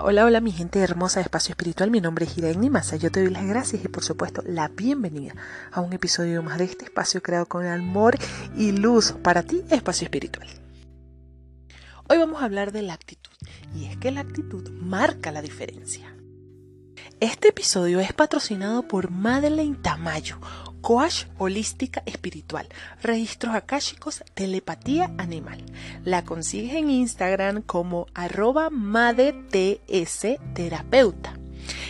Hola, hola mi gente hermosa de Espacio Espiritual, mi nombre es Irene Massa, yo te doy las gracias y por supuesto la bienvenida a un episodio más de este espacio creado con amor y luz para ti, Espacio Espiritual. Hoy vamos a hablar de la actitud y es que la actitud marca la diferencia. Este episodio es patrocinado por Madeleine Tamayo, coach holística espiritual, registros akáshicos, telepatía animal. La consigues en Instagram como arroba terapeuta.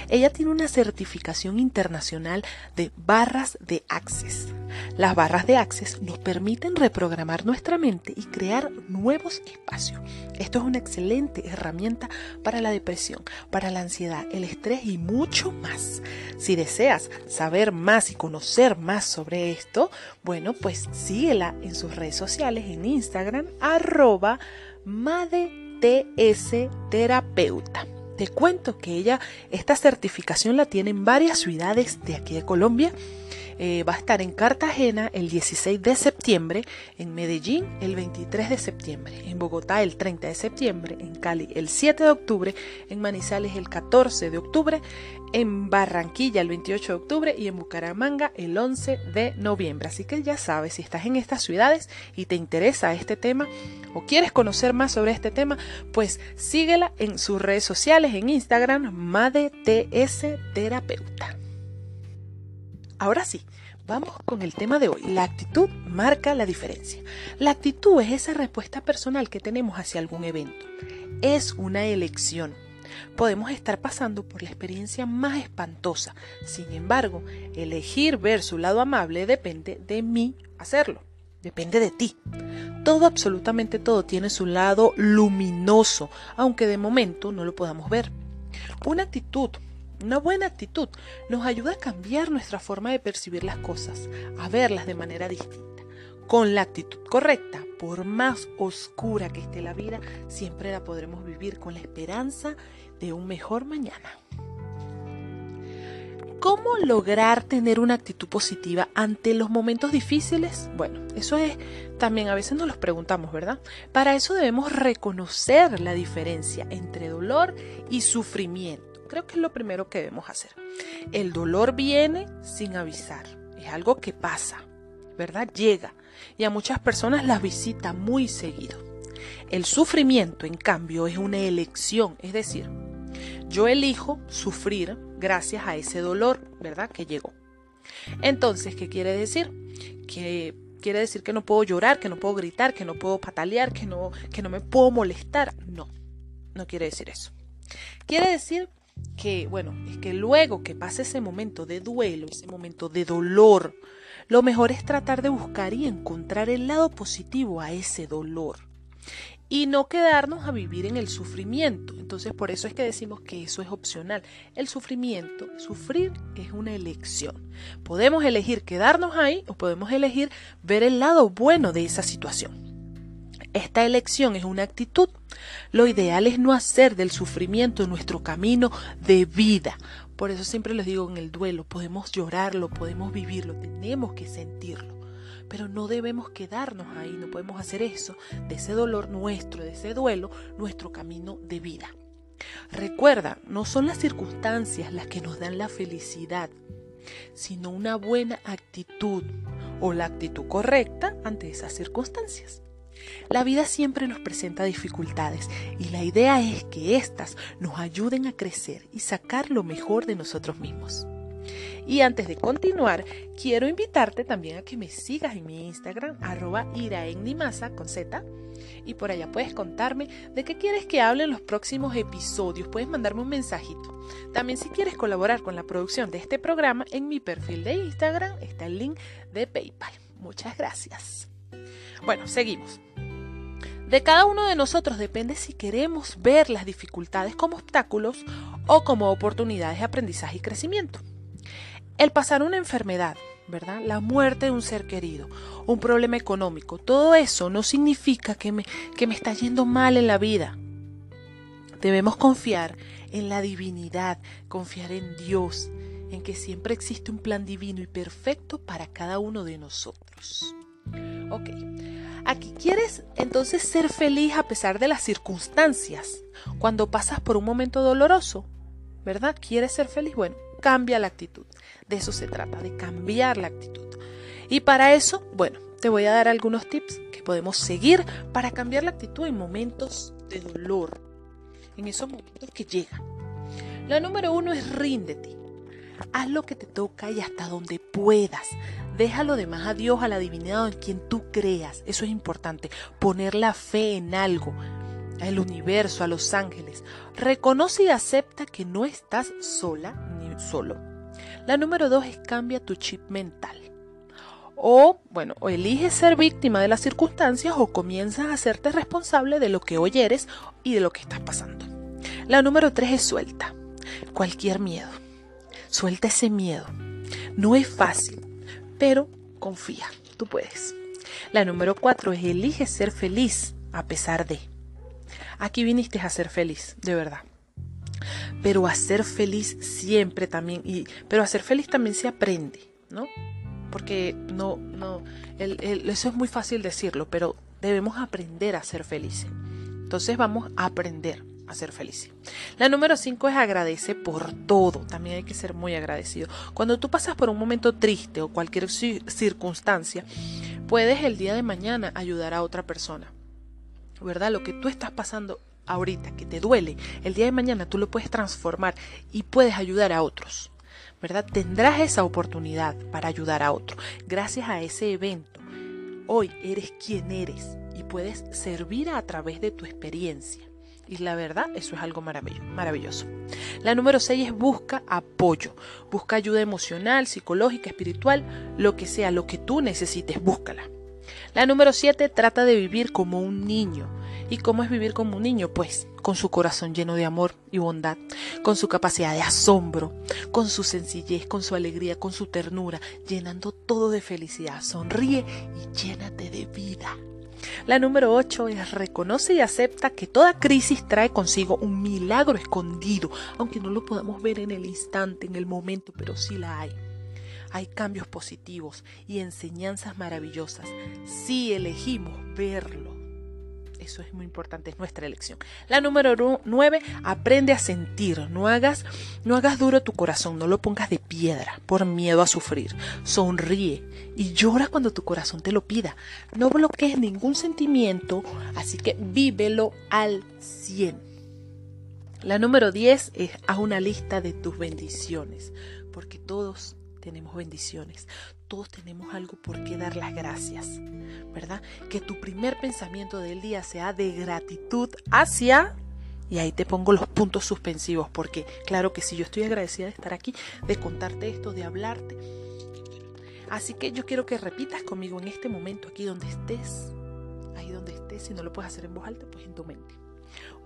Ella tiene una certificación internacional de barras de Access. Las barras de Access nos permiten reprogramar nuestra mente y crear nuevos espacios. Esto es una excelente herramienta para la depresión, para la ansiedad, el estrés y mucho más. Si deseas saber más y conocer más sobre esto, bueno, pues síguela en sus redes sociales en Instagram arroba terapeuta. Te cuento que ella, esta certificación la tiene en varias ciudades de aquí de Colombia eh, va a estar en Cartagena el 16 de septiembre, en Medellín el 23 de septiembre, en Bogotá el 30 de septiembre, en Cali el 7 de octubre, en Manizales el 14 de octubre, en Barranquilla el 28 de octubre y en Bucaramanga el 11 de noviembre. Así que ya sabes, si estás en estas ciudades y te interesa este tema o quieres conocer más sobre este tema, pues síguela en sus redes sociales, en Instagram, MadeTS Terapeuta. Ahora sí, vamos con el tema de hoy. La actitud marca la diferencia. La actitud es esa respuesta personal que tenemos hacia algún evento. Es una elección. Podemos estar pasando por la experiencia más espantosa. Sin embargo, elegir ver su lado amable depende de mí hacerlo. Depende de ti. Todo, absolutamente todo, tiene su lado luminoso, aunque de momento no lo podamos ver. Una actitud una buena actitud nos ayuda a cambiar nuestra forma de percibir las cosas, a verlas de manera distinta. Con la actitud correcta, por más oscura que esté la vida, siempre la podremos vivir con la esperanza de un mejor mañana. ¿Cómo lograr tener una actitud positiva ante los momentos difíciles? Bueno, eso es también a veces nos lo preguntamos, ¿verdad? Para eso debemos reconocer la diferencia entre dolor y sufrimiento Creo que es lo primero que debemos hacer. El dolor viene sin avisar. Es algo que pasa, ¿verdad? Llega. Y a muchas personas las visita muy seguido. El sufrimiento, en cambio, es una elección. Es decir, yo elijo sufrir gracias a ese dolor, ¿verdad? Que llegó. Entonces, ¿qué quiere decir? Que quiere decir que no puedo llorar, que no puedo gritar, que no puedo patalear, que no, que no me puedo molestar. No, no quiere decir eso. Quiere decir que, bueno, es que luego que pase ese momento de duelo, ese momento de dolor, lo mejor es tratar de buscar y encontrar el lado positivo a ese dolor y no quedarnos a vivir en el sufrimiento. Entonces por eso es que decimos que eso es opcional. El sufrimiento, sufrir es una elección. Podemos elegir quedarnos ahí o podemos elegir ver el lado bueno de esa situación. Esta elección es una actitud. Lo ideal es no hacer del sufrimiento nuestro camino de vida. Por eso siempre les digo en el duelo, podemos llorarlo, podemos vivirlo, tenemos que sentirlo. Pero no debemos quedarnos ahí, no podemos hacer eso, de ese dolor nuestro, de ese duelo, nuestro camino de vida. Recuerda, no son las circunstancias las que nos dan la felicidad, sino una buena actitud o la actitud correcta ante esas circunstancias. La vida siempre nos presenta dificultades y la idea es que éstas nos ayuden a crecer y sacar lo mejor de nosotros mismos. Y antes de continuar, quiero invitarte también a que me sigas en mi Instagram, arroba con Z. Y por allá puedes contarme de qué quieres que hable en los próximos episodios. Puedes mandarme un mensajito. También si quieres colaborar con la producción de este programa, en mi perfil de Instagram está el link de PayPal. Muchas gracias. Bueno, seguimos. De cada uno de nosotros depende si queremos ver las dificultades como obstáculos o como oportunidades de aprendizaje y crecimiento. El pasar una enfermedad, ¿verdad? La muerte de un ser querido, un problema económico, todo eso no significa que me, que me está yendo mal en la vida. Debemos confiar en la divinidad, confiar en Dios, en que siempre existe un plan divino y perfecto para cada uno de nosotros. Ok. Aquí quieres entonces ser feliz a pesar de las circunstancias. Cuando pasas por un momento doloroso, ¿verdad? ¿Quieres ser feliz? Bueno, cambia la actitud. De eso se trata, de cambiar la actitud. Y para eso, bueno, te voy a dar algunos tips que podemos seguir para cambiar la actitud en momentos de dolor, en esos momentos que llegan. La número uno es ríndete. Haz lo que te toca y hasta donde puedas. Deja lo demás a Dios, a la divinidad, en quien tú creas. Eso es importante. Poner la fe en algo, al universo, a los ángeles. Reconoce y acepta que no estás sola ni solo. La número dos es cambia tu chip mental. O, bueno, o eliges ser víctima de las circunstancias o comienzas a hacerte responsable de lo que hoy eres y de lo que estás pasando. La número tres es suelta. Cualquier miedo. Suelta ese miedo. No es fácil, pero confía, tú puedes. La número cuatro es elige ser feliz a pesar de. Aquí viniste a ser feliz, de verdad. Pero a ser feliz siempre también, y, pero a ser feliz también se aprende, ¿no? Porque no, no, eso es muy fácil decirlo, pero debemos aprender a ser felices. Entonces vamos a aprender a ser felices. La número 5 es agradece por todo. También hay que ser muy agradecido. Cuando tú pasas por un momento triste o cualquier circunstancia, puedes el día de mañana ayudar a otra persona. ¿Verdad? Lo que tú estás pasando ahorita, que te duele, el día de mañana tú lo puedes transformar y puedes ayudar a otros. ¿Verdad? Tendrás esa oportunidad para ayudar a otro. Gracias a ese evento, hoy eres quien eres y puedes servir a través de tu experiencia. Y la verdad, eso es algo maravilloso. La número 6 es busca apoyo. Busca ayuda emocional, psicológica, espiritual, lo que sea, lo que tú necesites, búscala. La número 7 trata de vivir como un niño. ¿Y cómo es vivir como un niño? Pues con su corazón lleno de amor y bondad, con su capacidad de asombro, con su sencillez, con su alegría, con su ternura, llenando todo de felicidad. Sonríe y llénate de vida. La número 8 es reconoce y acepta que toda crisis trae consigo un milagro escondido, aunque no lo podamos ver en el instante, en el momento, pero sí la hay. Hay cambios positivos y enseñanzas maravillosas si elegimos verlo. Eso es muy importante, es nuestra elección. La número 9, aprende a sentir. No hagas, no hagas duro tu corazón, no lo pongas de piedra por miedo a sufrir. Sonríe y llora cuando tu corazón te lo pida. No bloquees ningún sentimiento, así que vívelo al 100. La número 10 es haz una lista de tus bendiciones, porque todos tenemos bendiciones, todos tenemos algo por qué dar las gracias, ¿verdad? Que tu primer pensamiento del día sea de gratitud hacia... Y ahí te pongo los puntos suspensivos, porque claro que sí, yo estoy agradecida de estar aquí, de contarte esto, de hablarte. Así que yo quiero que repitas conmigo en este momento, aquí donde estés, ahí donde estés, si no lo puedes hacer en voz alta, pues en tu mente.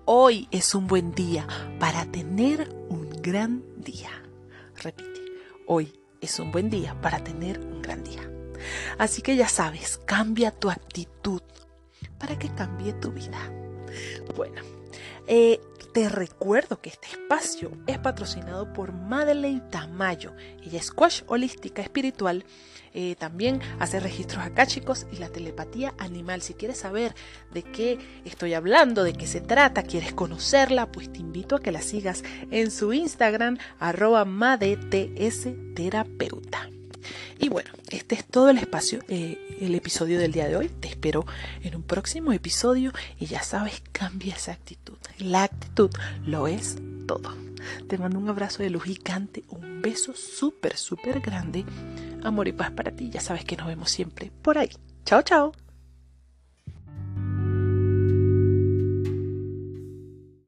Hoy es un buen día para tener un gran día. Repite, hoy es un buen día para tener un gran día. Así que ya sabes, cambia tu actitud para que cambie tu vida. Bueno, eh, te recuerdo que este espacio es patrocinado por Madeleine Tamayo. Ella es squash holística espiritual. Eh, también hace registros acá, chicos, y la telepatía animal. Si quieres saber de qué estoy hablando, de qué se trata, quieres conocerla, pues te invito a que la sigas en su Instagram, arroba madetsterapeuta. Y bueno, este es todo el espacio, eh, el episodio del día de hoy. Te espero en un próximo episodio y ya sabes, cambia esa actitud. La actitud lo es todo. Te mando un abrazo de luz gigante, un beso súper, súper grande. Amor y paz para ti. Ya sabes que nos vemos siempre por ahí. Chao, chao.